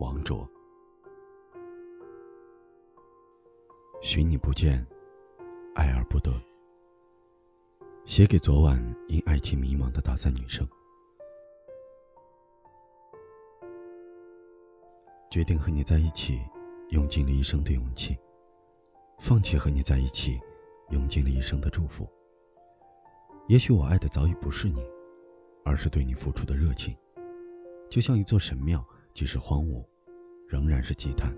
王卓，寻你不见，爱而不得。写给昨晚因爱情迷茫的大三女生。决定和你在一起，用尽了一生的勇气；放弃和你在一起，用尽了一生的祝福。也许我爱的早已不是你，而是对你付出的热情，就像一座神庙。即使荒芜，仍然是祭坛；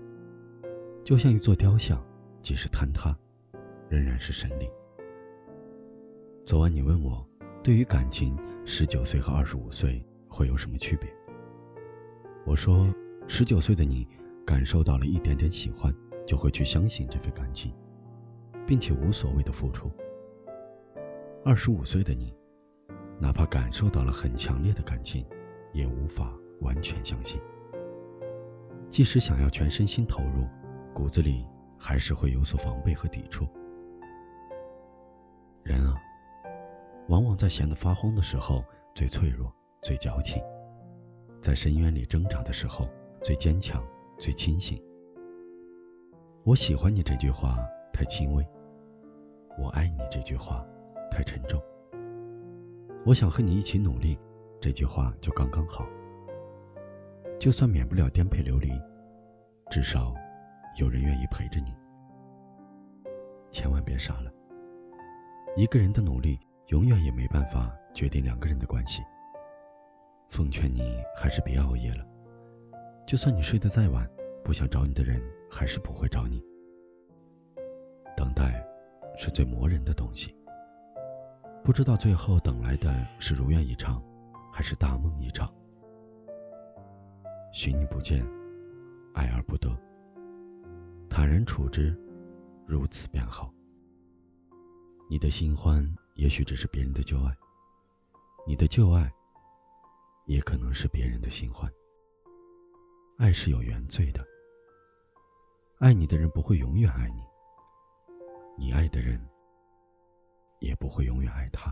就像一座雕像，即使坍塌，仍然是神灵。昨晚你问我，对于感情，十九岁和二十五岁会有什么区别？我说，十九岁的你感受到了一点点喜欢，就会去相信这份感情，并且无所谓的付出；二十五岁的你，哪怕感受到了很强烈的感情，也无法完全相信。即使想要全身心投入，骨子里还是会有所防备和抵触。人啊，往往在闲得发慌的时候最脆弱、最矫情；在深渊里挣扎的时候最坚强、最清醒。我喜欢你这句话太轻微，我爱你这句话太沉重。我想和你一起努力，这句话就刚刚好。就算免不了颠沛流离，至少有人愿意陪着你。千万别傻了，一个人的努力永远也没办法决定两个人的关系。奉劝你还是别熬夜了，就算你睡得再晚，不想找你的人还是不会找你。等待是最磨人的东西，不知道最后等来的是如愿以偿，还是大梦一场。寻你不见，爱而不得。坦然处之，如此便好。你的新欢也许只是别人的旧爱，你的旧爱也可能是别人的新欢。爱是有原罪的，爱你的人不会永远爱你，你爱的人也不会永远爱他。